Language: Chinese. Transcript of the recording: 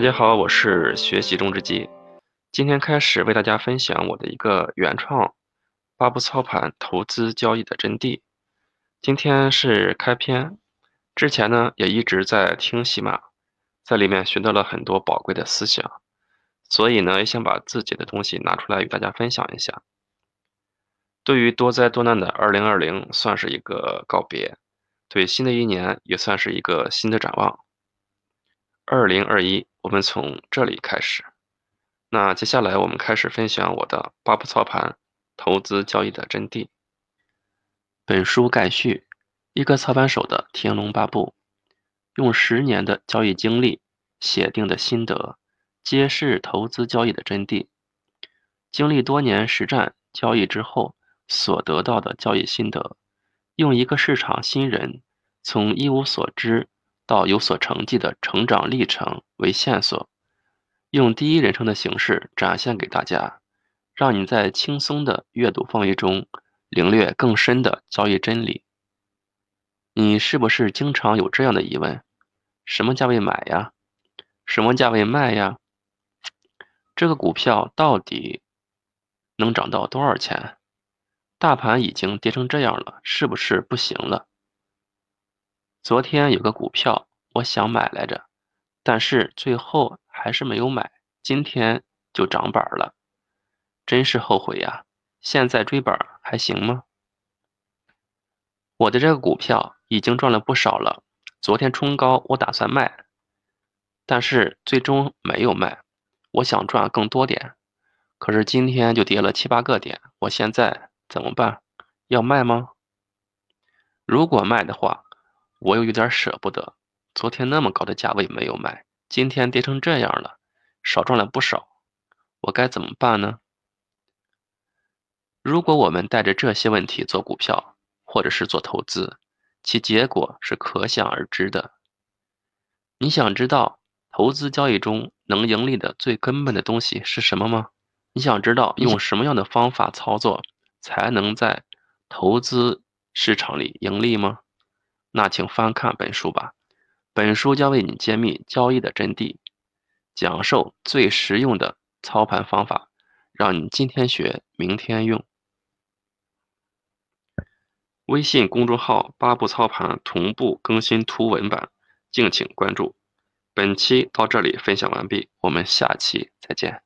大家好，我是学习中之机，今天开始为大家分享我的一个原创八步操盘投资交易的真谛。今天是开篇，之前呢也一直在听喜马，在里面学到了很多宝贵的思想，所以呢也想把自己的东西拿出来与大家分享一下。对于多灾多难的二零二零，算是一个告别；对新的一年，也算是一个新的展望。二零二一，我们从这里开始。那接下来我们开始分享我的八步操盘投资交易的真谛。本书概序：一个操盘手的天龙八部，用十年的交易经历写定的心得，揭示投资交易的真谛。经历多年实战交易之后所得到的交易心得，用一个市场新人从一无所知。到有所成绩的成长历程为线索，用第一人称的形式展现给大家，让你在轻松的阅读氛围中领略更深的交易真理。你是不是经常有这样的疑问：什么价位买呀？什么价位卖呀？这个股票到底能涨到多少钱？大盘已经跌成这样了，是不是不行了？昨天有个股票，我想买来着，但是最后还是没有买。今天就涨板了，真是后悔呀！现在追板还行吗？我的这个股票已经赚了不少了。昨天冲高，我打算卖，但是最终没有卖。我想赚更多点，可是今天就跌了七八个点。我现在怎么办？要卖吗？如果卖的话，我又有点舍不得，昨天那么高的价位没有卖，今天跌成这样了，少赚了不少，我该怎么办呢？如果我们带着这些问题做股票，或者是做投资，其结果是可想而知的。你想知道投资交易中能盈利的最根本的东西是什么吗？你想知道用什么样的方法操作才能在投资市场里盈利吗？那请翻看本书吧，本书将为你揭秘交易的真谛，讲授最实用的操盘方法，让你今天学，明天用。微信公众号“八步操盘”同步更新图文版，敬请关注。本期到这里分享完毕，我们下期再见。